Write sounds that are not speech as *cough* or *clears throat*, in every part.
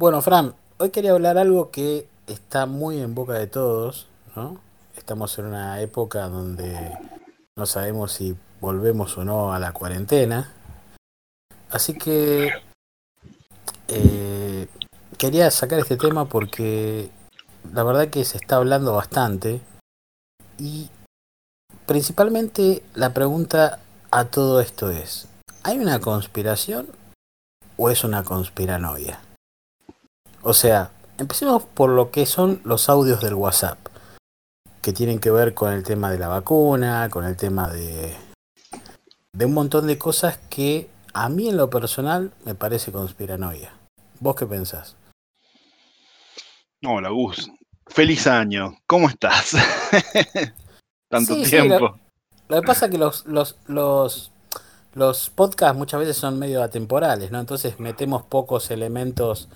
Bueno, Fran, hoy quería hablar algo que está muy en boca de todos, ¿no? Estamos en una época donde no sabemos si volvemos o no a la cuarentena. Así que eh, quería sacar este tema porque la verdad que se está hablando bastante y principalmente la pregunta a todo esto es, ¿hay una conspiración o es una conspiranoia? O sea, empecemos por lo que son los audios del WhatsApp, que tienen que ver con el tema de la vacuna, con el tema de, de un montón de cosas que a mí en lo personal me parece conspiranoia. ¿Vos qué pensás? Hola, Gus. Feliz año. ¿Cómo estás? *laughs* Tanto tiempo. lo, que pasa es que los, los, los, los podcasts muchas veces son medio atemporales, ¿no? Entonces metemos pocos elementos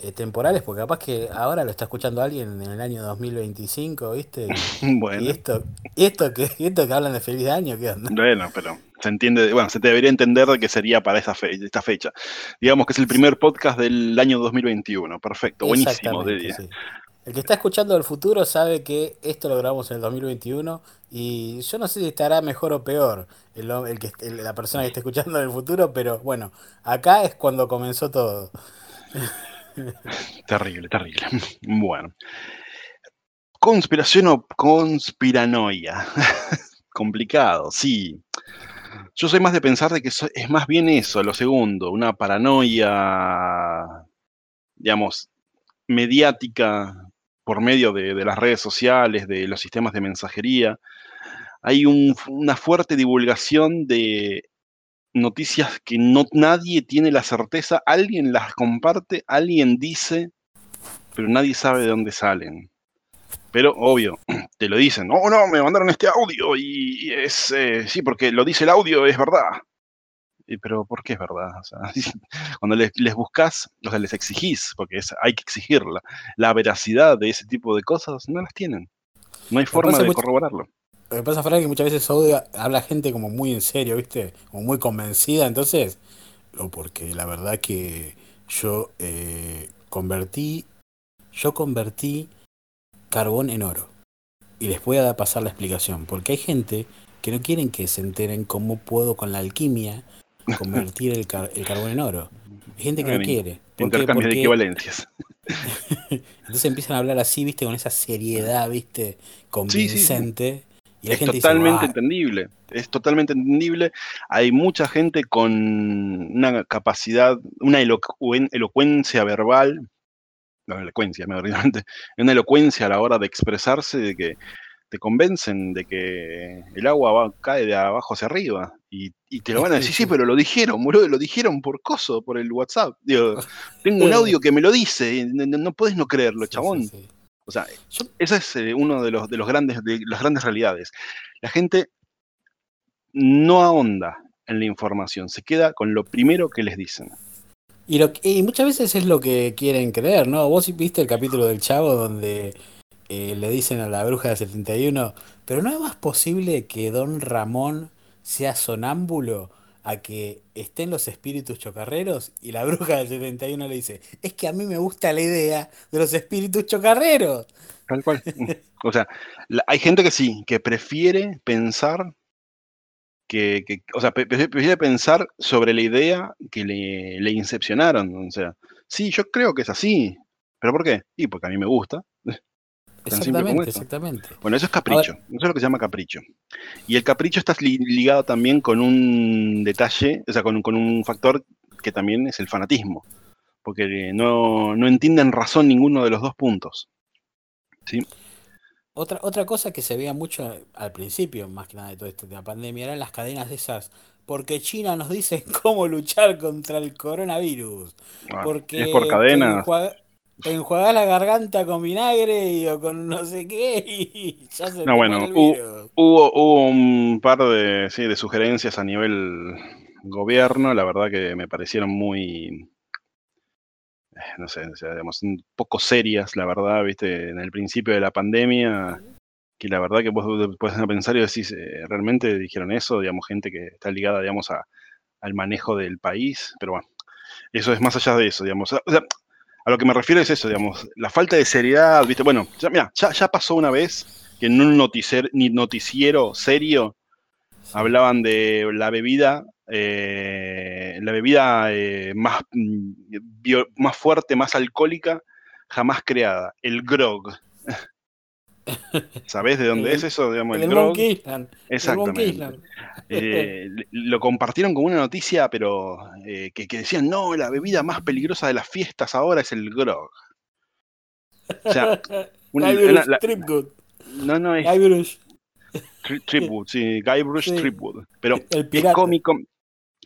eh, temporales, porque capaz que ahora lo está escuchando alguien en el año 2025, ¿viste? *laughs* bueno. ¿Y esto, y esto, que, esto que hablan de feliz año? ¿Qué onda? Bueno, pero se entiende, bueno, se debería entender que sería para esa esta fecha. Digamos que es el primer podcast del año 2021. Perfecto, buenísimo, El que está escuchando del futuro sabe que esto lo grabamos en el 2021 y yo no sé si estará mejor o peor el, el que, la persona que está escuchando del futuro, pero bueno, acá es cuando comenzó todo. *laughs* terrible, terrible. *laughs* Bueno. Conspiración o conspiranoia. *laughs* Complicado, sí. Yo soy más de pensar de que es más bien eso, lo segundo, una paranoia, digamos, mediática por medio de, las redes sociales, de los sistemas de mensajería. Hay una fuerte divulgación de noticias que no nadie tiene la certeza, alguien las comparte, alguien dice, pero nadie sabe de dónde salen. Pero obvio, *clears throat* te lo dicen, no, no, me mandaron este audio y, es, eh, sí, porque lo dice el audio, es verdad. pero ¿por qué es verdad? *laughs* cuando les, les, buscas, o sea, les exigís, porque hay que exigirla, la veracidad de ese tipo de cosas, no las tienen. No hay forma de corroborarlo. Lo que pasa, Frank, que muchas veces habla gente como muy en serio, ¿viste? Como muy convencida, entonces, o porque la verdad que yo eh, convertí, yo convertí carbón en oro. Y les voy a pasar la explicación, porque hay gente que no quieren que se enteren cómo puedo con la alquimia convertir el, carbón en oro. Hay gente que no quiere. Intercambio de equivalencias. *laughs* Entonces empiezan a hablar así, viste, con esa seriedad, viste, convincente es totalmente entendible, es totalmente entendible. Hay mucha gente con una capacidad, una elocuencia verbal, no elocuencia, una elocuencia a la hora de expresarse, de que te convencen de que el agua va, cae de abajo hacia arriba. Y, te lo van a decir, sí, pero lo dijeron, boludo, lo dijeron por coso, por el WhatsApp. *laughs* tengo un audio que me lo dice, no, no puedes no creerlo, chabón. O sea, esa es eh, uno de los, de grandes, de las grandes realidades. La gente no ahonda en la información, se queda con lo primero que les dicen. Y, muchas veces es lo que quieren creer, ¿no? Vos viste el capítulo del Chavo donde eh, le dicen a la bruja de 71, pero no es más posible que Don Ramón sea sonámbulo a que estén los espíritus chocarreros y la bruja del 71 le dice, es que a mí me gusta la idea de los espíritus chocarreros. Tal cual. *laughs* o sea, hay gente que sí, que prefiere pensar que, o sea, prefiere pensar sobre la idea que le, le incepcionaron. O sea, sí, yo creo que es así. ¿Pero por qué? Y porque a mí me gusta. Exactamente, exactamente. Bueno, eso es capricho. Eso es lo que se llama capricho. Y el capricho está ligado también con un detalle, o sea, con, con un factor que también es el fanatismo. Porque no, no entienden razón ninguno de los dos puntos. ¿Sí? Otra, otra cosa que se veía mucho al principio, más que nada de todo esto de la pandemia, eran las cadenas de esas. Porque China nos dice *laughs* cómo luchar contra el coronavirus. Porque es por cadenas enjuagás la garganta con vinagre y, o con no sé qué y ya se No, bueno, hubo, hubo, un par de, sí, de sugerencias a nivel gobierno, la verdad que me parecieron muy, eh, no sé, digamos, un poco serias, la verdad, viste, en el principio de la pandemia, que la verdad que vos puedes pensar y decís, eh, ¿realmente dijeron eso? Digamos, gente que está ligada, digamos, a, al manejo del país, pero bueno, eso es más allá de eso, digamos. O sea, a lo que me refiero es eso, digamos, la falta de seriedad, ¿viste? Bueno, ya, mira, ya, pasó una vez que en un noticiero, serio hablaban de la bebida, eh, la bebida eh, mm, más fuerte, más alcohólica jamás creada, el grog. ¿Sabés de dónde El- es eso? Digamos, El el del grog. Monkey Island. el Monkey Exactamente. Island. Eh, lo compartieron como una noticia, pero eh, que, que decían, no, la bebida más peligrosa de las fiestas ahora es el grog. O sea, *laughs* una- Guybrush una- la- Threepwood. no, no es Guybrush, Tri- Tripwood, sí, Guybrush Sí. Tripwood. Pero el es cómico,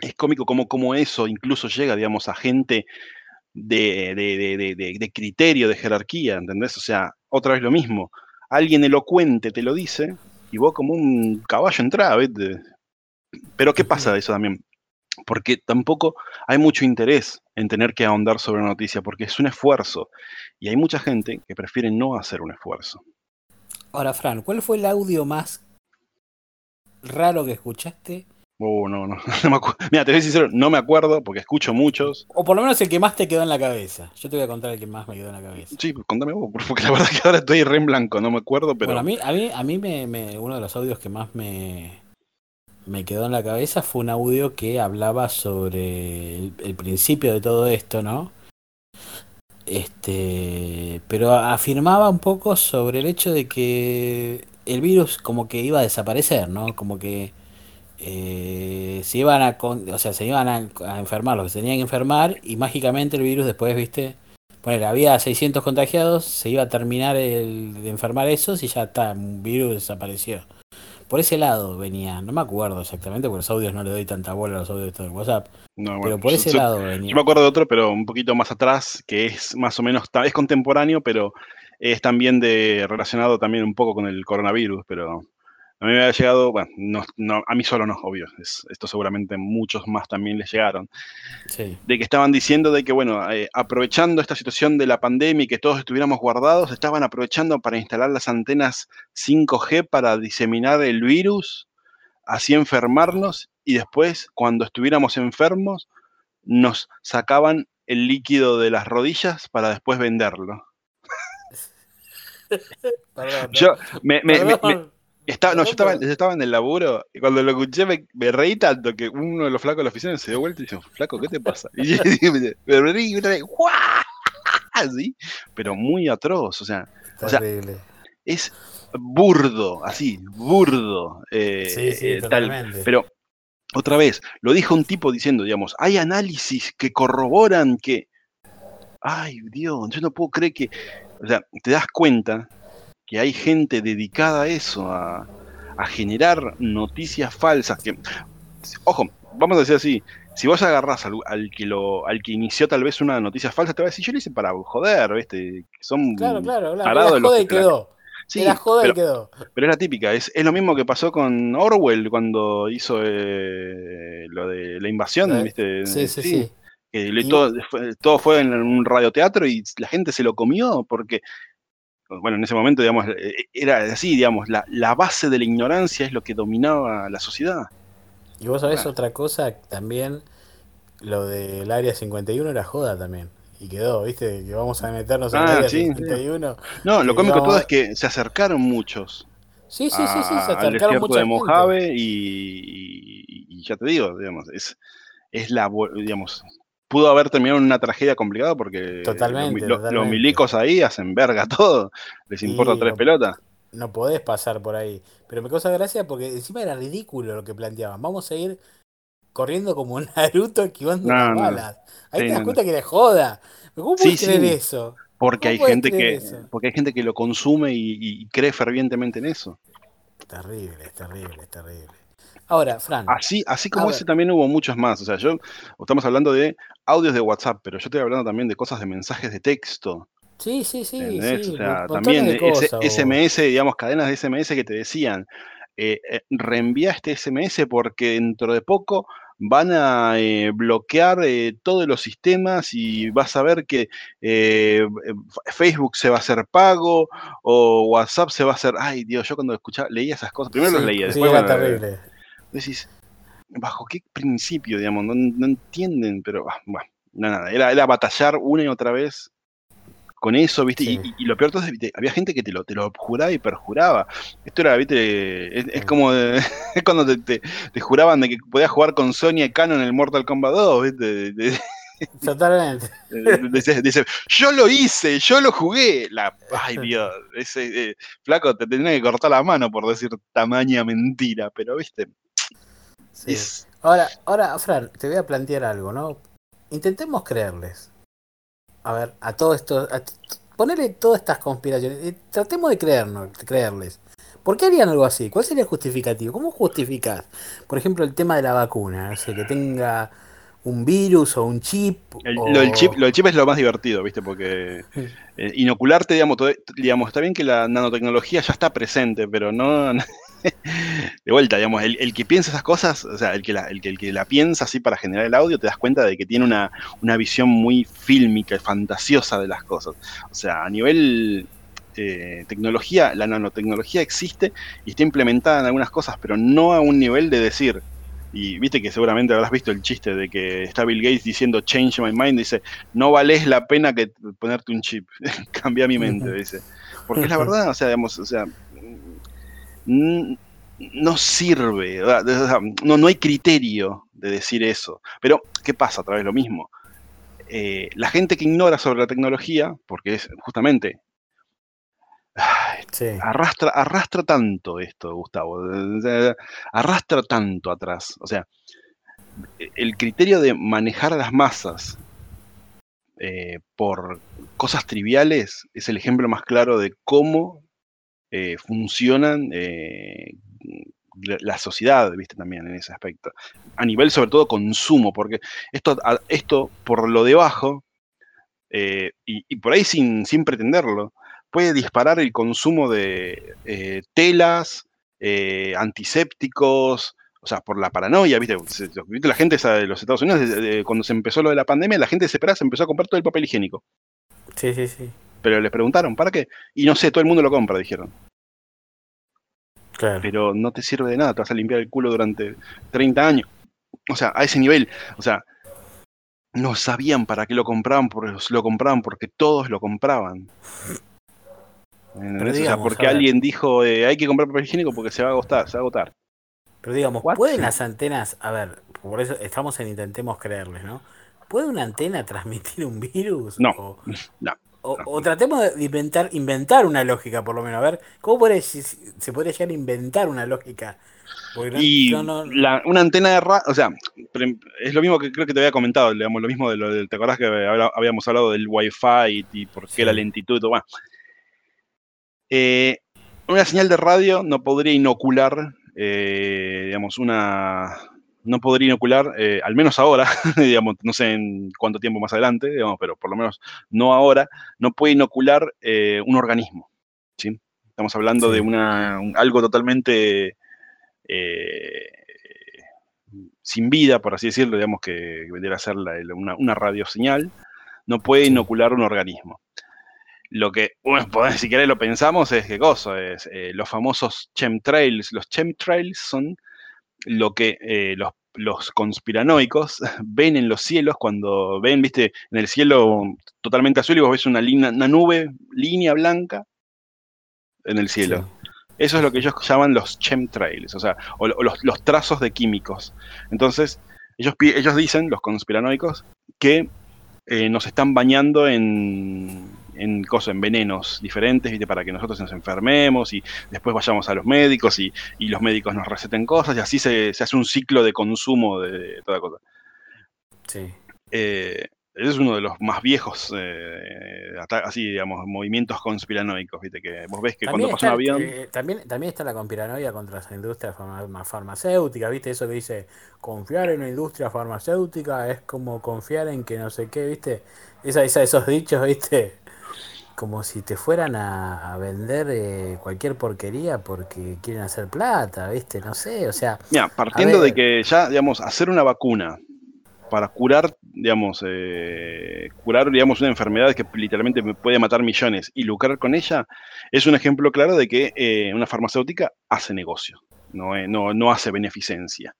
es cómico como, como eso incluso llega, digamos, a gente de, de, de- de- de- de criterio, de jerarquía, ¿entendés? O sea, otra vez lo mismo. Alguien elocuente te lo dice y vos como un caballo entrás, ¿viste? Pero ¿qué pasa de eso también? Porque tampoco hay mucho interés en tener que ahondar sobre una noticia, porque es un esfuerzo. Y hay mucha gente que prefiere no hacer un esfuerzo. Ahora, Fran, ¿cuál fue el audio más raro que escuchaste? Oh, no, no, *laughs* no me acuerdo. Mira, te voy a decir sincero, no me acuerdo porque escucho muchos. O por lo menos el que más te quedó en la cabeza. Yo te voy a contar el que más me quedó en la cabeza. Sí, contame vos, *laughs* porque la verdad que ahora estoy re en blanco, no me acuerdo, pero Bueno, a mí, a mí, a mí me, me- uno de los audios que más me, me quedó en la cabeza fue un audio que hablaba sobre el, el principio de todo esto, ¿no? Este, pero afirmaba un poco sobre el hecho de que el virus como que iba a desaparecer, ¿no? Como que eh, se iban a, o sea, se iban a, a enfermar los que se tenían que enfermar y mágicamente el virus después, ¿viste? Bueno, había 600 contagiados, se iba a terminar el, de enfermar esos y ya está, un virus desapareció. Por ese lado venía, no me acuerdo exactamente, porque los audios no le doy tanta bola a los audios de WhatsApp, no, bueno, pero por yo- ese yo- lado Yo venía. me acuerdo de otro, pero un poquito más atrás, que es más o menos, es contemporáneo, pero es también de relacionado también un poco con el coronavirus, pero a mí me ha llegado, bueno, no, no, a mí solo no, obvio, es- esto seguramente muchos más también les llegaron, Sí, de que estaban diciendo de que, bueno, eh, aprovechando esta situación de la pandemia y que todos estuviéramos guardados, estaban aprovechando para instalar las antenas 5G para diseminar el virus, así enfermarnos y después, cuando estuviéramos enfermos, nos sacaban el líquido de las rodillas para después venderlo. *laughs* perdón. ¿no? Yo me, me- me- me- Perdón. Estaba, no, yo estaba, yo estaba en el laburo y cuando lo escuché me, me reí tanto que uno de los flacos de la oficina se dio vuelta y dijo, flaco, ¿qué te pasa? Y yo *laughs* me me reí otra vez, ¡guau! *laughs* Así, pero muy atroz, o sea, o sea, es burdo, así, burdo. eh, Sí, sí, eh, tal. Pero, otra vez, lo dijo un tipo diciendo, digamos, hay análisis que corroboran que. Ay, Dios, yo no puedo creer que. O sea, te das cuenta que hay gente dedicada a eso, a, a generar noticias falsas. Que, ojo, vamos a decir así. Si vos agarrás al, al que lo, al que inició tal vez una noticia falsa, te va a decir, yo lo hice para joder, ¿viste? Son Claro, claro, claro. joda que la- quedó. Sí, Era joda pero, y quedó. pero es la típica, es, es lo mismo que pasó con Orwell cuando hizo eh, lo de la invasión, La- ¿viste? Sí, sí, sí. que Y- todo, todo fue en un radioteatro y la gente se lo comió porque, bueno, en ese momento, digamos, eh, era así, digamos, la, la base de la ignorancia es lo que dominaba la sociedad. Y vos sabés otra cosa, también lo del área 51 era joda también. Y quedó, ¿viste? Que vamos a meternos en el Ah, área sí, sí. 51. No, lo cómico todo es que se acercaron muchos Sí, sí, sí, sí, se acercaron mucha de. Mojave y, y- y ya te digo, digamos, es, es la, digamos, pudo haber terminado en una tragedia complicada porque Totalmente, los, milicos ahí hacen verga *laughs* todo, les importa tres lo- pelotas. No podés pasar por ahí. Pero me causa gracia porque encima era ridículo lo que planteaban. Vamos a ir corriendo como Naruto esquivando No, las no. balas. Ahí Sí, te das cuenta que era joda. ¿Cómo puedes sí. creer eso? Porque ¿Cómo hay gente que, eso? porque hay gente que lo consume y, y cree fervientemente en eso. Terrible, es terrible, es terrible. Ahora, Fran, Así, así como ese ver. también hubo muchos más. O sea, yo estamos hablando de audios de WhatsApp, pero yo estoy hablando también de cosas de mensajes de texto. sí, sí, sí, sí, o sea, montones también de cosas. SMS, digamos, cadenas de SMS que te decían, eh, eh, reenvía este SMS porque dentro de poco van a eh, bloquear eh, todos los sistemas y vas a ver que eh, Facebook se va a hacer pago o WhatsApp se va a hacer... Ay, Dios, yo cuando escuchaba, leía esas cosas, primero los Sí, leía, sí, después... era bueno, terrible. Decís, ¿bajo qué principio, digamos? No, no entienden, pero ah, bueno, no, nada, era, era batallar una y otra vez con eso, ¿viste? Y, lo peor todo es, había gente que te lo, te lo juraba y perjuraba. Esto era, ¿viste? Es, como *laughs* es cuando te, te, juraban de que podías jugar con Sonya y Canon en el Mortal Kombat 2, ¿viste? Totalmente. Dice, yo lo hice, yo lo jugué. La, ay Dios, ese eh, flaco te tendría que cortar la mano por decir tamaña mentira, pero viste. Ahora, ahora, Fran, te voy a plantear algo, ¿no? Intentemos creerles. A ver, a todo esto, a ponerle todas estas conspiraciones, eh, tratemos de creernos, de creerles. ¿Por qué harían algo así? ¿Cuál sería el justificativo? ¿Cómo justificas? Por ejemplo, el tema de la vacuna, no sé, que tenga un virus o un chip. Lo, del chip lo chip es lo más divertido, ¿viste? Porque *laughs* eh, inocularte, digamos, digamos, está bien que la nanotecnología ya está presente, pero no. *laughs* *laughs* de vuelta, digamos, el, que piensa esas cosas, o sea, el que, la, el, que, la piensa así para generar el audio, te das cuenta de que tiene una, una visión muy fílmica y fantasiosa de las cosas. O sea, a nivel eh, tecnología, la nanotecnología existe y está implementada en algunas cosas, pero no a un nivel de decir, y viste que seguramente habrás visto el chiste de que está Bill Gates diciendo change my mind, dice, no vales la pena que ponerte un chip, *laughs* cambia mi mente, dice. Porque es la verdad, o sea, digamos, o sea, no sirve, no, no hay criterio de decir eso. Pero, ¿qué pasa? A través de lo mismo. Eh, la gente que ignora sobre la tecnología, porque es justamente Arrastra, arrastra tanto esto, Gustavo. Arrastra tanto atrás. O sea, el criterio de manejar a las masas eh, por cosas triviales es el ejemplo más claro de cómo eh, funcionan eh, la sociedad, viste, también en ese aspecto. A nivel, sobre todo, consumo, porque esto, esto por lo debajo, y, por ahí sin, sin pretenderlo, puede disparar el consumo de eh, telas, eh, antisépticos, o sea, por la paranoia, ¿viste? La gente de los Estados Unidos, cuando se empezó lo de la pandemia, la gente desesperada se empezó a comprar todo el papel higiénico. Sí, sí, sí. Pero les preguntaron, ¿para qué? Y no sé, todo el mundo lo compra, dijeron. Claro. Pero no te sirve de nada, te vas a limpiar el culo durante 30 años. O sea, a ese nivel. O sea, no sabían para qué lo compraban, porque lo compraban porque todos lo compraban porque alguien dijo eh, hay que comprar papel higiénico porque se va a agotar, se va a agotar. Pero digamos, ¿pueden las antenas, a ver, por eso estamos en intentemos creerles, ¿no? ¿Puede una antena transmitir un virus? No, o, no. O, tratemos de inventar, inventar una lógica, por lo menos. A ver, ¿cómo puede, se podría llegar a inventar una lógica? y una antena de radio, o sea, es lo mismo que creo que te había comentado, digamos, lo mismo de lo ¿te acordás que habíamos hablado del wifi y, por qué la lentitud? Bueno, eh, una señal de radio no podría inocular, eh, digamos, una. No podría inocular, eh, al menos ahora, *laughs* digamos, no sé en cuánto tiempo más adelante, digamos, pero por lo menos no ahora, no puede inocular un organismo. ¿sí? Estamos hablando de una, algo totalmente sin vida, por así decirlo, digamos que vendría a ser una, una radioseñal, no puede inocular un organismo lo que, bueno, *laughs* si querés lo pensamos, es qué cosa, es eh, los famosos chemtrails. Los chemtrails son lo que eh, los, los, conspiranoicos *laughs* ven en los cielos cuando ven, viste, en el cielo totalmente azul y vos ves una, una nube, línea blanca en el cielo. Eso es lo que ellos llaman los chemtrails, o sea, o, los, los, trazos de químicos. Entonces, ellos, ellos dicen, los conspiranoicos, que eh, nos están bañando en, en cosas, en venenos diferentes, ¿viste? Para que nosotros nos enfermemos y después vayamos a los médicos y, los médicos nos receten cosas y así se, hace un ciclo de consumo de, toda cosa. Sí. Eh, es uno de los más viejos, eh, así, digamos, movimientos conspiranoicos, ¿viste? Que vos ves que cuando pasa un avión... Eh, también, también está la conspiranoia contra la industria farmacéutica, ¿viste? Eso que dice, confiar en la industria farmacéutica es como confiar en que no sé qué, ¿viste? Esa, esa, esos dichos, ¿viste? Como si te fueran a, vender eh, cualquier porquería porque quieren hacer plata, ¿viste? No sé, o sea... Mira, partiendo de que ya, digamos, hacer una vacuna para curar, digamos, eh, curar, digamos, una enfermedad que literalmente puede matar millones y lucrar con ella, es un ejemplo claro de que eh, una farmacéutica hace negocio, no, no, no hace beneficencia.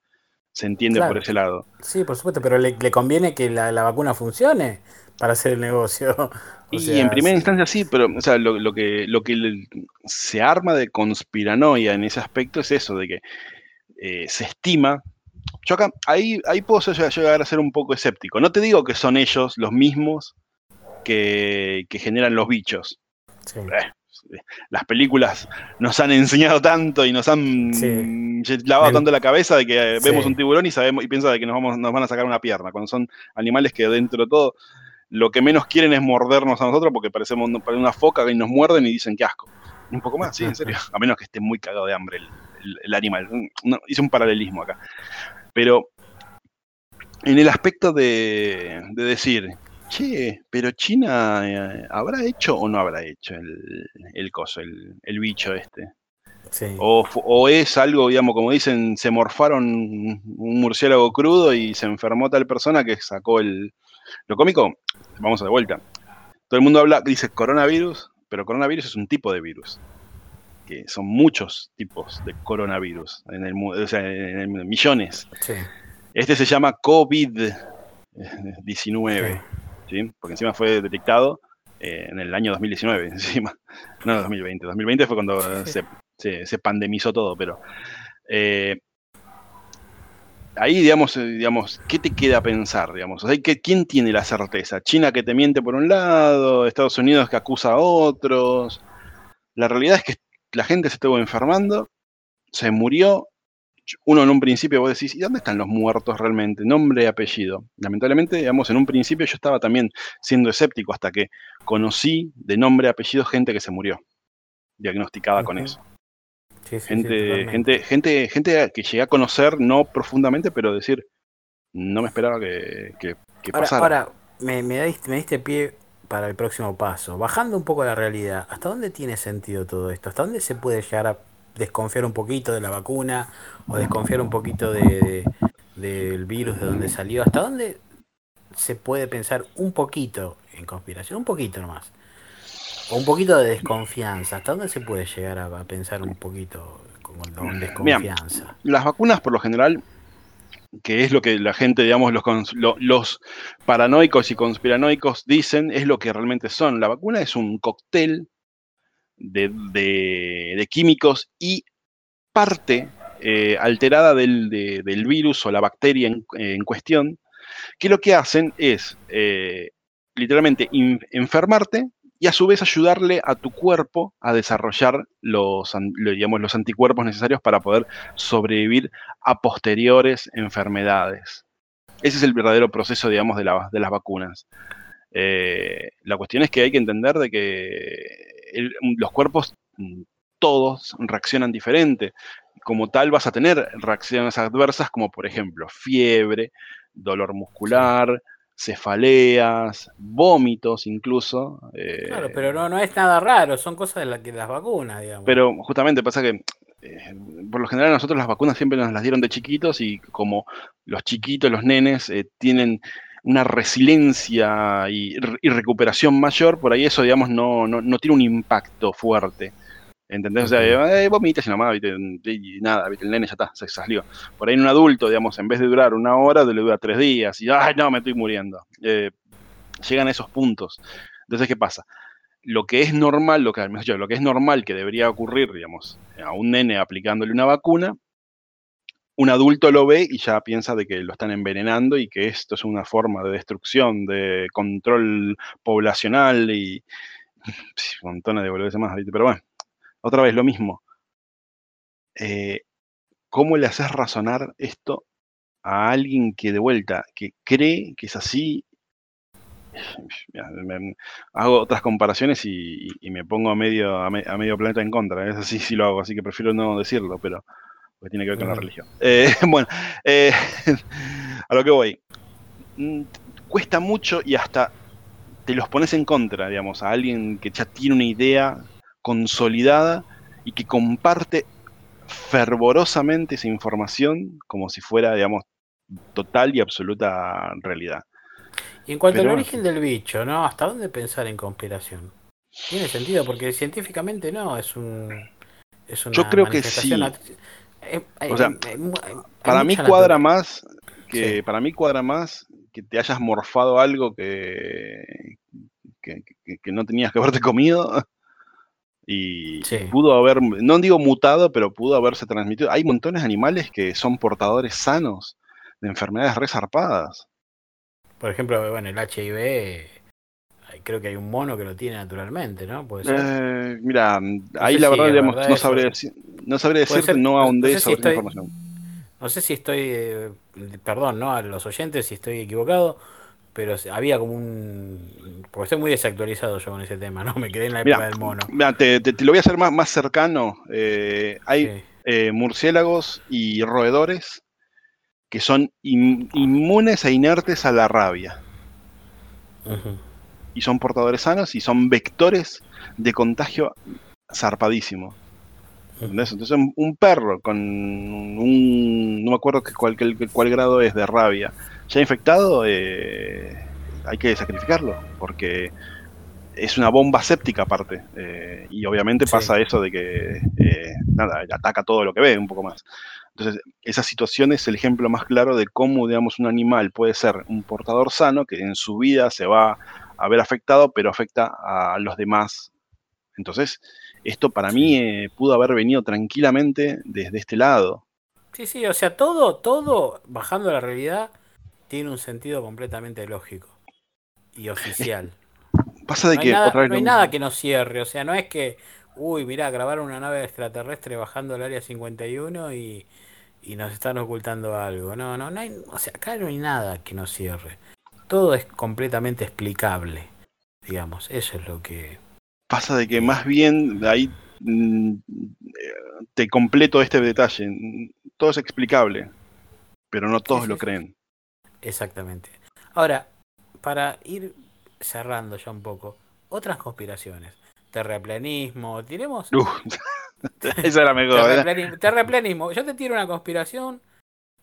Se entiende por ese lado. Sí, por supuesto, pero le, conviene que la, la, vacuna funcione. Para hacer el negocio. *laughs* y en primera instancia sí, pero o sea, lo, que, lo que se arma de conspiranoia en ese aspecto es eso, de que eh, se estima. Yo acá, ahí, ahí puedo llegar a ser un poco escéptico. No te digo que son ellos los mismos que, generan los bichos. Eh, las películas nos han enseñado tanto y nos han lavado tanto la cabeza de que vemos un tiburón y sabemos y piensa de que nos, vamos, nos van a sacar una pierna, cuando son animales que dentro de todo lo que menos quieren es mordernos a nosotros porque parecemos una foca y nos muerden y dicen que asco. Un poco más, sí, en serio. A menos que esté muy cagado de hambre el, animal. hice un paralelismo acá. Pero en el aspecto de, decir, che, pero China eh, habrá hecho o no habrá hecho el, el coso, el, bicho este. O, o, es algo, digamos, como dicen, se morfaron un murciélago crudo y se enfermó tal persona que sacó el... Lo cómico vamos a de vuelta. Todo el mundo habla, dice coronavirus, pero coronavirus es un tipo de virus. Que son muchos tipos de coronavirus en el o sea, en millones. Este se llama COVID-19, sí. porque encima fue detectado eh, en el año 2019, *laughs* encima. No 2020. 2020 fue cuando se, se, pandemizó todo, pero eh, ahí, digamos, eh, digamos, ¿qué te queda pensar? Digamos? ¿Quién tiene la certeza? ¿China que te miente por un lado? ¿Estados Unidos que acusa a otros? La realidad es que la gente se estuvo enfermando, se murió. Uno en un principio vos decís, ¿y dónde están los muertos realmente? Nombre y apellido. Lamentablemente, digamos, en un principio yo estaba también siendo escéptico hasta que conocí de nombre y apellido gente que se murió, diagnosticada con eso gente, gente, gente, gente que llegué a conocer, no profundamente, pero decir, no me esperaba que, que, pasara. Ahora, me, diste, me diste pie para el próximo paso. Bajando un poco la realidad, ¿hasta dónde tiene sentido todo esto? ¿Hasta dónde se puede llegar a desconfiar un poquito de la vacuna o desconfiar un poquito de, del virus de dónde salió? ¿Hasta dónde se puede pensar un poquito en conspiración? Un poquito nomás. O un poquito de desconfianza. ¿Hasta dónde se puede llegar a, pensar un poquito con, desconfianza? las vacunas, por lo general, que es lo que la gente, digamos, los, los paranoicos y conspiranoicos dicen, es lo que realmente son. La vacuna es un cóctel de, químicos y parte eh, alterada del, virus o la bacteria en, cuestión, que lo que hacen es eh, literalmente enfermarte y a su vez ayudarle a tu cuerpo a desarrollar los, digamos, los anticuerpos necesarios para poder sobrevivir a posteriores enfermedades. Ese es el verdadero proceso, digamos, de, de las vacunas. Eh, la cuestión es que hay que entender de que los cuerpos mm, todos reaccionan diferente. Como tal vas a tener reacciones adversas como por ejemplo fiebre, dolor muscular, cefaleas, vómitos incluso. Eh, claro, pero no, no es nada raro, son cosas de, la, que las vacunas, digamos. Pero justamente pasa que, eh, por lo general, nosotros las vacunas siempre nos las dieron de chiquitos y como los chiquitos, los nenes, eh, tienen una resiliencia y, recuperación mayor, por ahí eso, digamos, no, no, no tiene un impacto fuerte. ¿Entendés? O sea, eh, vomitas y nomás, y nada, ¿viste? el nene ya está, se salió. Por ahí en un adulto, digamos, en vez de durar una hora, le dura tres días y, ay, no, me estoy muriendo. Eh, llegan a esos puntos. Entonces, ¿qué pasa? Lo que es normal, lo que, lo que es normal que debería ocurrir, digamos, a un nene aplicándole una vacuna, un adulto lo ve y ya piensa de que lo están envenenando y que esto es una forma de destrucción, de control poblacional y *laughs* un montón de volverse más, pero bueno, otra vez lo mismo. Eh, ¿Cómo le haces razonar esto a alguien que de vuelta, que cree que es así? hago otras comparaciones y, me pongo a medio, a, medio planeta en contra. Es así sí lo hago, así que prefiero no decirlo, pero porque tiene que ver con la religión. Eh, *laughs* bueno, eh, *laughs* a lo que voy. Mm, cuesta mucho y hasta te los pones en contra, digamos, a alguien que ya tiene una idea consolidada y que comparte fervorosamente esa información como si fuera, digamos, total y absoluta realidad. Y en cuanto al origen del bicho, ¿no? ¿Hasta dónde pensar en conspiración? Tiene sentido, porque científicamente no, es un... Es una Yo creo que sí. o sea, para mí cuadra más que para mí cuadra más que te hayas morfado algo que, que, que no tenías que haberte comido. Y, pudo haber, no digo mutado, pero pudo haberse transmitido. Hay montones de animales que son portadores sanos de enfermedades resarpadas. Por ejemplo, bueno, el HIV, creo que hay un mono que lo tiene naturalmente, ¿no? Eh, mira, ahí la verdad, digamos, no, sabré decir, no sabré decirte, no ahondé sobre esa información. No sé si estoy, eh, perdón, ¿no? A los oyentes si estoy equivocado, pero había como un. Porque estoy muy desactualizado yo con ese tema, ¿no? *laughs* Me quedé en la época del mono. Te, lo voy a hacer más, más cercano. Eh, hay eh, murciélagos y roedores que son inmunes e inertes a la rabia. Y son portadores sanos y son vectores de contagio zarpadísimo. Entonces, un perro con un. No me acuerdo cuál, cuál grado es de rabia ya infectado, eh, hay que sacrificarlo, porque es una bomba séptica aparte. Eh, y obviamente pasa eso de que, eh, nada, ataca todo lo que ve, un poco más. Entonces, esa situación es el ejemplo más claro de cómo, digamos, un animal puede ser un portador sano que en su vida se va a ver afectado, pero afecta a los demás. Entonces, esto para mí pudo haber venido tranquilamente desde este lado. Sí, sí, o sea, todo, todo, bajando la realidad, tiene un sentido completamente lógico y oficial. *laughs* Pasa de no que nada, no hay nada que nos cierre, o sea, no es que, uy, mirá, grabaron una nave extraterrestre bajando el área 51 y, y nos están ocultando algo. No, no, no hay, o sea, acá no hay nada que nos cierre. Todo es completamente explicable, digamos, eso es lo que... Pasa de que más bien de ahí mm, te completo este detalle. Todo es explicable, pero no todos lo creen. Exactamente. Ahora, para ir cerrando ya un poco, otras conspiraciones. Terraplanismo, tiremos. *laughs* esa era mejor. Terraplanismo, terraplanismo. Yo te tiro una conspiración,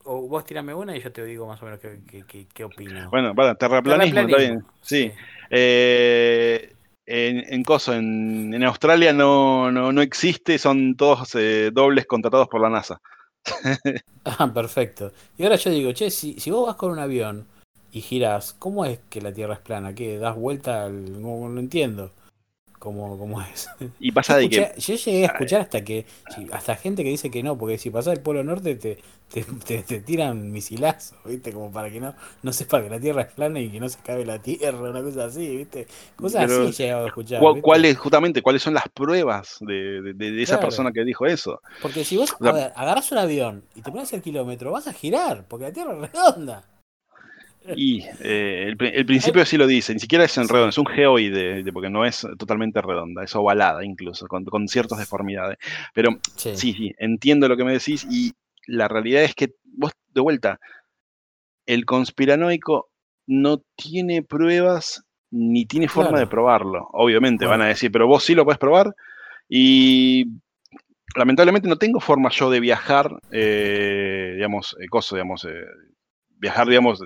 o vos tirame una y yo te digo más o menos qué, qué, qué, opino. Bueno, para, terraplanismo, está bien. Sí. Eh, en, en, Coso, en, en Australia no, no, no, existe, son todos eh, dobles contratados por la NASA. *laughs* ah, perfecto. Y ahora yo digo, che, si, si vos vas con un avión y giras, ¿cómo es que la Tierra es plana? ¿Qué? ¿Das vuelta? Al... No, no entiendo cómo, cómo es. Y pasa de que. Yo llegué a escuchar hasta que. Hasta gente que dice que no, porque si pasas el Polo Norte te, te, te, tiran misilazos, ¿viste? Como para que no, no sepa que la Tierra es plana y que no se cabe la Tierra, una cosa así, ¿viste? Cosas así llegado a escuchar. ¿cuál, justamente, ¿cuáles son las pruebas de, de, esa persona que dijo eso? Porque si vos, ver, agarras un avión y te pones el kilómetro, vas a girar, porque la Tierra es redonda. Y eh, el, principio sí lo dice, ni siquiera es en redondo, es un geoide, porque no es totalmente redonda, es ovalada incluso, con, ciertas deformidades. Pero sí. sí, entiendo lo que me decís y la realidad es que vos, de vuelta, el conspiranoico no tiene pruebas ni tiene forma de probarlo. Obviamente van a decir, pero vos sí lo puedes probar. Y lamentablemente no tengo forma yo de viajar, eh, digamos, eh, cosa, digamos, viajar, digamos,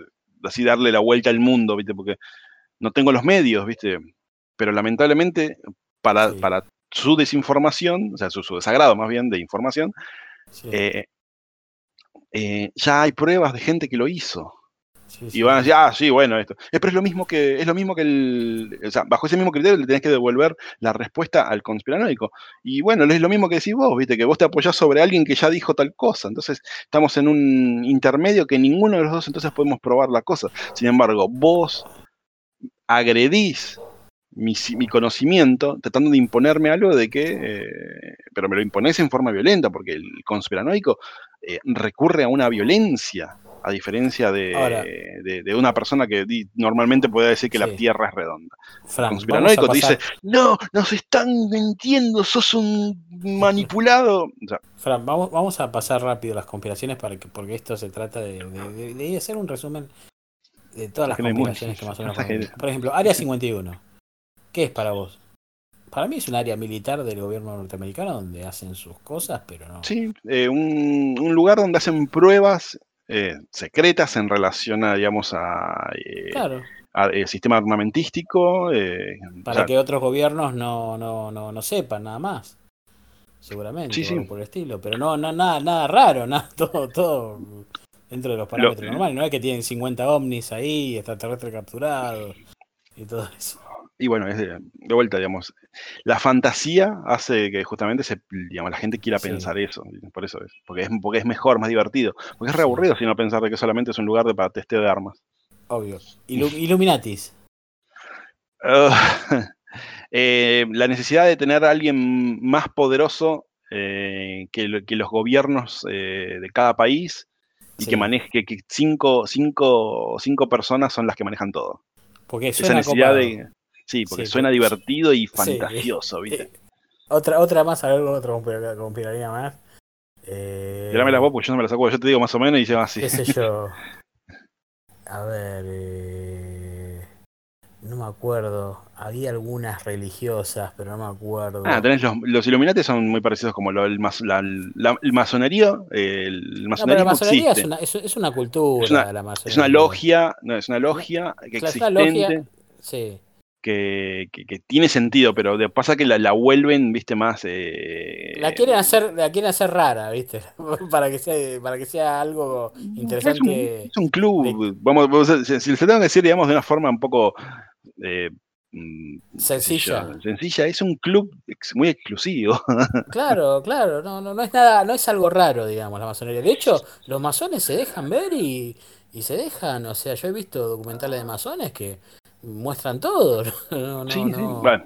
así darle la vuelta al mundo, ¿viste? Porque no tengo los medios, ¿viste? Pero lamentablemente, para, para su desinformación, o sea, su, desagrado más bien de información, eh, eh, ya hay pruebas de gente que lo hizo. Y van a decir, ah, sí, bueno, esto. Eh, pero es lo mismo que, es lo mismo que el. O sea, bajo ese mismo criterio le tenés que devolver la respuesta al conspiranoico. Y bueno, es lo mismo que decís vos, viste, que vos te apoyás sobre alguien que ya dijo tal cosa. Entonces, estamos en un intermedio que ninguno de los dos entonces podemos probar la cosa. Sin embargo, vos agredís mi, conocimiento, tratando de imponerme algo de que, eh, pero me lo imponés en forma violenta, porque el conspiranoico eh, recurre a una violencia, a diferencia de, de, una persona que normalmente puede decir que la Tierra es redonda. el conspiranoico te dice, no, nos están mintiendo, sos un manipulado. Fran, vamos, vamos a pasar rápido las conspiraciones para que, porque esto se trata de, de hacer un resumen de todas las conspiraciones que más o menos. Por ejemplo, Área *laughs* 51. ¿Qué es para vos? Para mí es un área militar del gobierno norteamericano donde hacen sus cosas, pero no. Sí, eh, un, lugar donde hacen pruebas eh, secretas en relación a, digamos, a, eh, claro. sistema armamentístico. Para que otros gobiernos no, no, no, no sepan nada más. Seguramente, sí, por el estilo. Pero no, no, nada, nada raro, *laughs* nada, todo, todo dentro de los parámetros normales. No es que tienen 50 ovnis ahí, extraterrestres capturados y todo eso. Y bueno, es de, vuelta, digamos, la fantasía hace que justamente se, digamos, la gente quiera pensar eso, por eso es, porque es, porque es mejor, más divertido, porque es reaburrido si no pensar de que solamente es un lugar de, para testeo de armas. Obvio. Illuminatis. *laughs* Eh, la necesidad de tener a alguien más poderoso eh, que, los gobiernos eh, de cada país y que maneje que cinco, cinco, cinco personas son las que manejan todo. Porque Esa necesidad de Sí, porque suena divertido y fantasioso, ¿viste? Otra, otra más, a ver, otra conspiraría más. Eh... la voz porque yo no me la saco, yo te digo más o menos y se va así. ¿Qué sé yo? *laughs* A ver, eh... no me acuerdo. Había algunas religiosas, pero no me acuerdo. Ah, tenés los, los Illuminati son muy parecidos como lo, el, la, la, el la masonería es, una, es, es, una, cultura. Es una, la masonería. Es una logia, no, es una logia que existente. Logia, sí que, tiene sentido, pero pasa que la, vuelven, viste, más... Eh, la quieren hacer, la quieren hacer rara, viste, *laughs* para que sea, para que sea algo interesante. Es un, club, vamos, si se tengo que decir, digamos, de una forma un poco eh, mm, sencilla. sencilla, es un club muy exclusivo. *laughs* Claro, claro, no, no, no es nada, no es algo raro, digamos, la masonería. De hecho, los masones se dejan ver y, y se dejan, o sea, yo he visto documentales de masones que muestran todo. *laughs* sí, Bueno,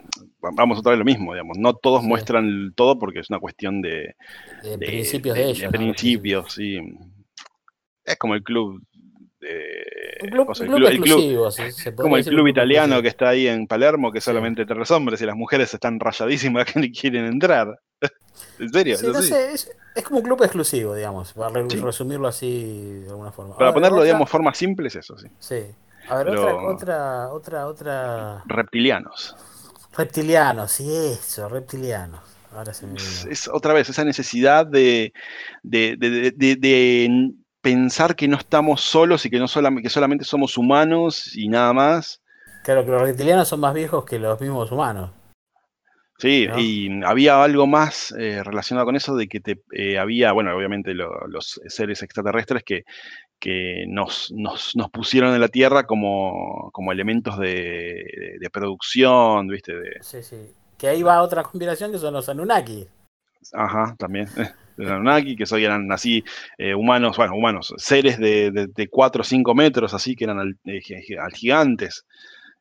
vamos otra vez lo mismo, digamos. No todos muestran todo porque es una cuestión de, de, principios de, ellos. principios, sí. Es como el club. un club, como el club italiano que está ahí en Palermo, que solamente tres hombres y las mujeres están rayadísimas *laughs* que ni quieren entrar. *laughs* ¿En serio? ¿Es, es, como un club exclusivo, digamos, para resumirlo así de alguna forma. Para ponerlo, digamos, forma simple es eso, sí. Sí. A ver, otra, otra, otra, otra. Reptilianos. Reptilianos, sí, eso, reptilianos. Ahora se me es, otra vez esa necesidad de, de, de, de, pensar que no estamos solos y que, no que solamente somos humanos y nada más. Claro, que los reptilianos son más viejos que los mismos humanos. Sí, y había algo más eh, relacionado con eso de que te, eh, había, bueno, obviamente los seres extraterrestres que, que nos, nos, nos, pusieron en la Tierra como, como elementos de, de, producción, ¿viste? De, sí, sí. Que ahí va otra conspiración que son los Anunnaki. Ajá, también. *laughs* Los Anunnaki, que son, eran así eh, humanos, bueno, humanos, seres de, de, 4 o 5 metros, así que eran al, gigantes.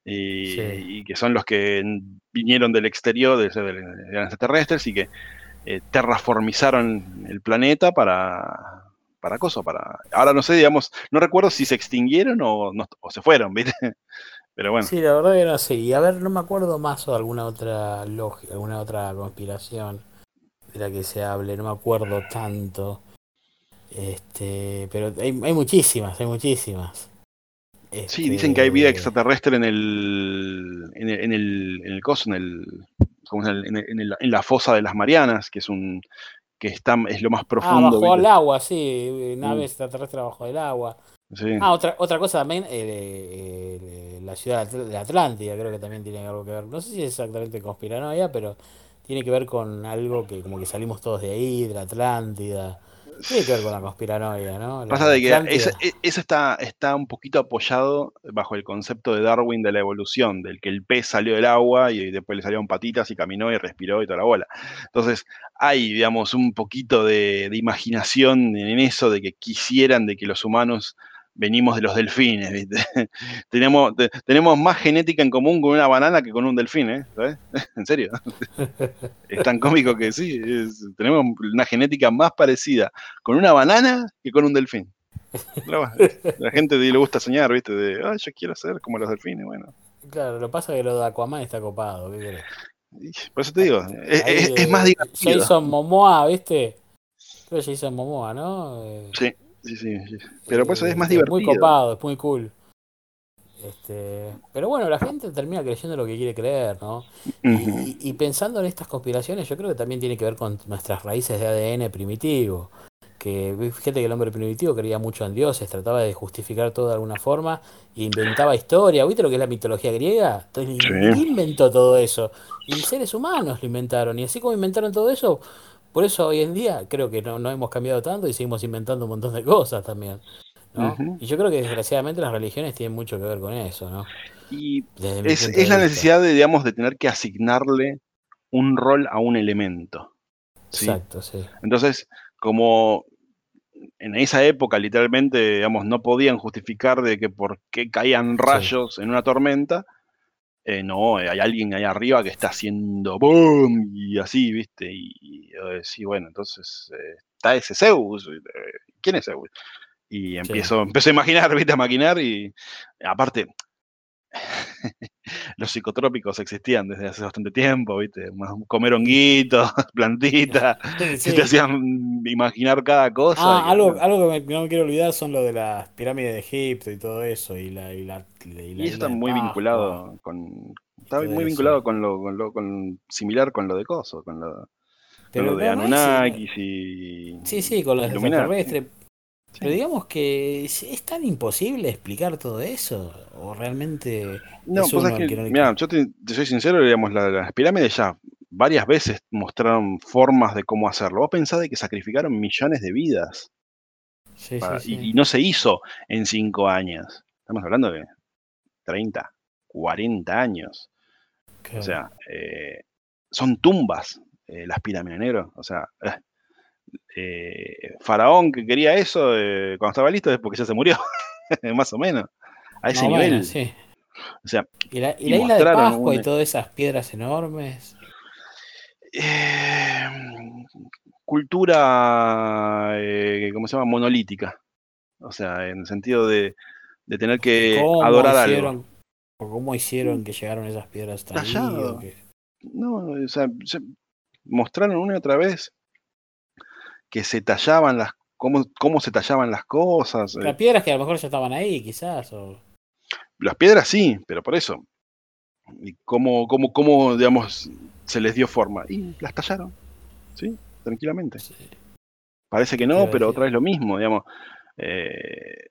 Y, que son los que vinieron del exterior, de, eran extraterrestres y que eh, terraformizaron el planeta para, para cosas, para... Ahora no sé, digamos, no recuerdo si se extinguieron o, o se fueron, *laughs* ¿viste? Pero bueno. Sí, la verdad que no sé. Y a ver, no me acuerdo más o alguna otra lógica, alguna otra conspiración de la que se hable, no me acuerdo tanto. Este, pero hay, hay muchísimas, hay muchísimas. Sí, dicen que hay vida este extraterrestre en el, en el, en el, en el coso, en el, en, el, en, la fosa de las Marianas, que es un, que está, es lo más ah, profundo. Ah, bajo el agua, sí, naves mm. extraterrestres bajo el agua. Ah, otra, otra cosa también, eh, la ciudad de Atlántida creo que también tiene algo que ver. No sé si es exactamente conspiranoia, pero tiene que ver con algo que como que salimos todos de ahí, de la Atlántida. Tiene que ver con la conspiranoia, ¿no? Pasa de que e, eso, está, está un poquito apoyado bajo el concepto de Darwin de la evolución, del que el pez salió del agua y después le salieron patitas y caminó y respiró y toda la bola. Entonces, hay, digamos, un poquito de, de imaginación en eso, de que quisieran de que los humanos venimos de los delfines, ¿viste? *laughs* tenemos, tenemos más genética en común con una banana que con un delfín, ¿eh? ¿Sabes? *laughs* en serio. *laughs* es tan cómico que sí, tenemos una genética más parecida con una banana que con un delfín. la gente le gusta soñar, ¿viste? De, ah, yo quiero ser como los delfines, bueno. Claro, lo pasa que lo de Aquaman está copado, ¿qué querés? Por eso te digo, es, más divertido. Jason Momoa, ¿viste? Creo que Jason Momoa, ¿no? Sí. Sí, sí, Pero pues es más divertido. Muy copado, es muy cool. Este, pero bueno, la gente termina creyendo lo que quiere creer, ¿no? y, pensando en estas conspiraciones, yo creo que también tiene que ver con nuestras raíces de ADN primitivo. Que fíjate que el hombre primitivo creía mucho en dioses, trataba de justificar todo de alguna forma, inventaba historia. ¿Viste lo que es la mitología griega? Entonces, ¿Quién inventó todo eso? Y seres humanos lo inventaron. Y así como inventaron todo eso, por eso hoy en día creo que no, no hemos cambiado tanto y seguimos inventando un montón de cosas también. Y yo creo que desgraciadamente las religiones tienen mucho que ver con eso, ¿no? Y es, es la necesidad de, digamos, de tener que asignarle un rol a un elemento. ¿sí? Exacto, sí. Entonces, como en esa época literalmente, digamos, no podían justificar de que por qué caían rayos en una tormenta, eh, no, eh, hay alguien ahí arriba que está haciendo boom y así, ¿viste? Y, eh, sí, bueno, entonces eh, está ese Zeus, ¿quién es Zeus? Y empiezo, empiezo a imaginar, *laughs* ¿viste? A maquinar y aparte, *laughs* los psicotrópicos existían desde hace bastante tiempo, ¿viste? Comer honguitos, *laughs* plantitas, *laughs* que te hacían imaginar cada cosa. Ah, y, algo, que me- no me quiero olvidar son lo de las pirámides de Egipto y todo eso, y la, y la, y la y isla eso está muy vinculado con. Está muy eso. vinculado con lo, con lo con, similar con lo de Coso, con lo, con lo de Anunnakis y. Sí, sí, con los Illuminati. extraterrestres. Pero digamos que es, es tan imposible explicar todo eso, o realmente No, es pues es el que, que no le- mira, yo te, te soy sincero, digamos, la- las pirámides ya varias veces mostraron formas de cómo hacerlo. Vos pensás de que sacrificaron millones de vidas Sí, para- sí, y- no se hizo en cinco años. Estamos hablando de 30, 40 años. Claro. O sea, eh, son tumbas eh, las pirámides, negro. O sea, eh, Faraón que quería eso eh, cuando estaba listo es porque ya se murió, *laughs* más o menos. A ese nivel. sí. O sea, Y la, y y la isla de Pascua y todas esas piedras enormes. eh, cultura, eh, ¿cómo se llama? Monolítica. O sea, en el sentido de, de tener que ¿Cómo adorar algo. hicieron, ¿Cómo hicieron que llegaron esas piedras que- No, o sea, se- mostraron una y otra vez que se tallaban las, cómo, cómo se tallaban las cosas. eh, Las piedras que a lo mejor ya estaban ahí, quizás. O... Las piedras sí, pero por eso. ¿Y cómo, cómo, cómo, digamos, se les dio forma? Y las tallaron, ¿sí? Tranquilamente. sí. Parece que ¿Qué no, pero otra vez lo mismo, digamos. eh,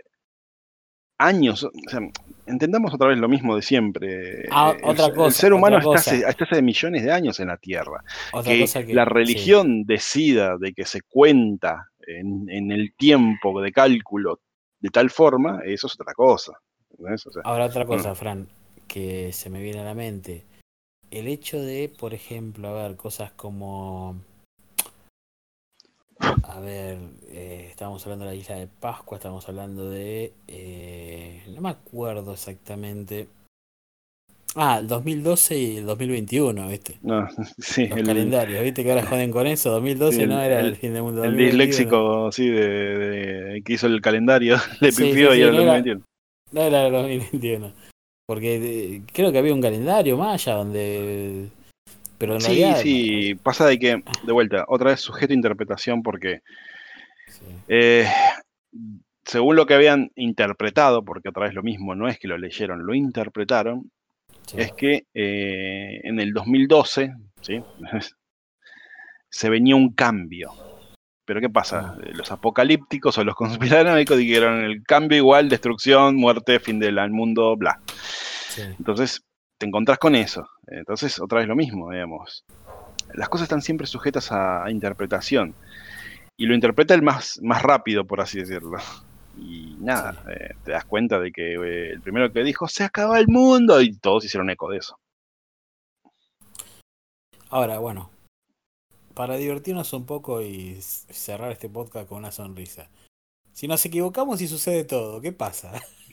años, o sea, entendamos otra vez lo mismo de siempre. Ah, eh, el, otra el cosa, ser humano otra está hace, está hace millones de años en la Tierra. Otra que, cosa que. la sí. religión decida de que se cuenta en, en el tiempo de cálculo de tal forma, eso es otra cosa. ¿entendés? O sea, Ahora otra cosa, Mm. Fran, que se me viene a la mente. El hecho de, por ejemplo, a ver, cosas como... A ver, eh, estábamos hablando de la isla de Pascua, estábamos hablando de... eh, no me acuerdo exactamente. Ah, el 2012 y el 2021, ¿viste? no, *laughs* sí, Los el, calendarios, ¿viste? Que ahora *laughs* joden con eso. 2012 Sí, no era el, el- fin del mundo. el 2021. disléxico sí, de, de- que hizo el calendario, *laughs* le Sí, pifió sí, y era el no era- 2021. No era el 2021. Porque eh, creo que había un calendario maya donde... Pero en Sí, realidad... sí, pasa de que, de vuelta, otra vez sujeto a interpretación porque Sí. eh, según lo que habían interpretado, porque otra vez lo mismo, no es que lo leyeron, lo interpretaron, Sí. es que eh, en el 2012, ¿sí? *laughs* se venía un cambio. Pero ¿qué pasa? Ah. Los apocalípticos o los *laughs* conspiranoicos dijeron el cambio igual, destrucción, muerte, fin del mundo, bla. Sí. Entonces te encontrás con eso. Entonces otra vez lo mismo, digamos. Las cosas están siempre sujetas a, a interpretación. Y lo interpreta el más, más rápido, por así decirlo. Y nada, Sí. eh, te das cuenta de que eh, el primero que dijo, se acaba el mundo, y todos hicieron eco de eso. Ahora, bueno, para divertirnos un poco y cerrar este podcast con una sonrisa. Si nos equivocamos y sucede todo, ¿qué pasa? *laughs*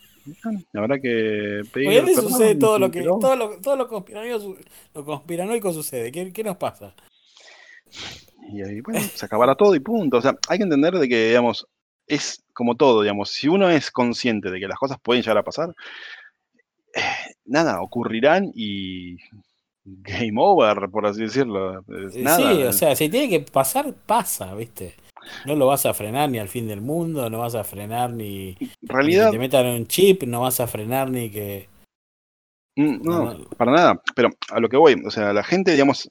Habrá que pedir sucede todo lo que todo lo, todo lo conspiranoico, su- lo conspiranoico sucede. ¿Qué, qué nos pasa? Y ahí, bueno, se acabará todo y punto. O sea, hay que entender de que, digamos, es como todo, digamos, si uno es consciente de que las cosas pueden llegar a pasar, eh, nada, ocurrirán y game over, por así decirlo. Es Eh, nada. Sí, o sea, si tiene que pasar, pasa, ¿viste? No lo vas a frenar ni al fin del mundo, no vas a frenar ni, ni que realidad, te metan un chip, no vas a frenar ni que... mm, no, no, para nada. Pero a lo que voy, o sea, la gente, digamos,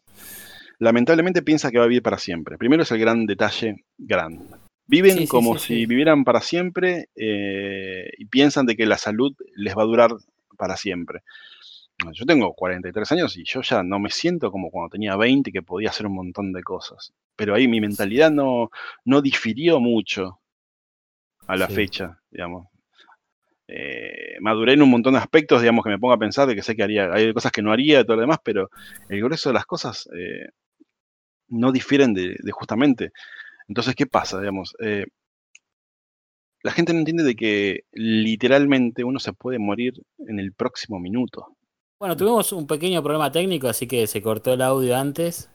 lamentablemente piensa que va a vivir para siempre. Primero es el gran detalle grande. Viven Sí, sí, como sí, si sí. vivieran para siempre eh, y piensan de que la salud les va a durar para siempre. Yo tengo 43 años y yo ya no me siento como cuando tenía 20 que podía hacer un montón de cosas. Pero ahí mi mentalidad no, no difirió mucho a la Sí. fecha, digamos. eh, maduré en un montón de aspectos, digamos, que me pongo a pensar de que sé que haría, hay cosas que no haría y todo lo demás, pero el grueso de las cosas eh, no difieren de, justamente. Entonces, ¿qué pasa? Digamos, eh, la gente no entiende de que literalmente uno se puede morir en el próximo minuto. Bueno, tuvimos un pequeño problema técnico, así que se cortó el audio antes.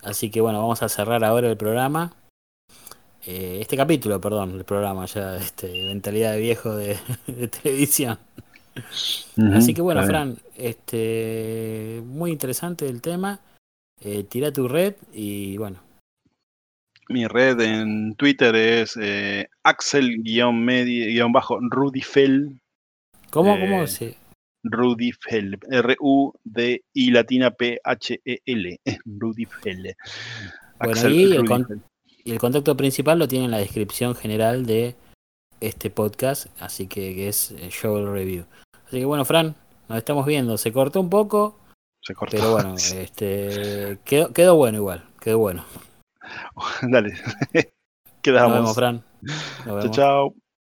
Así que bueno, vamos a cerrar ahora el programa. Eh, este capítulo, perdón, el programa ya, este, mentalidad de viejo de, *laughs* televisión. Así que bueno, Fran, este, muy interesante el tema. Eh, tira tu red y bueno. Mi red en Twitter es eh, Axel-Rudifel. ¿Cómo? ¿Cómo se? Rudifel. R-U-D-I latina P-H-E-L. *laughs* Rudifel. Bueno, ahí el, y el contacto principal lo tiene en la descripción general de este podcast, así que, es eh, Show Review. Así que bueno, Fran, nos estamos viendo. Se cortó un poco, se cortó. pero bueno, *laughs* este, quedó, quedó bueno igual, quedó bueno. *laughs* Dale, quedamos. Nos vemos, Fran. Nos vemos. Chao, chao.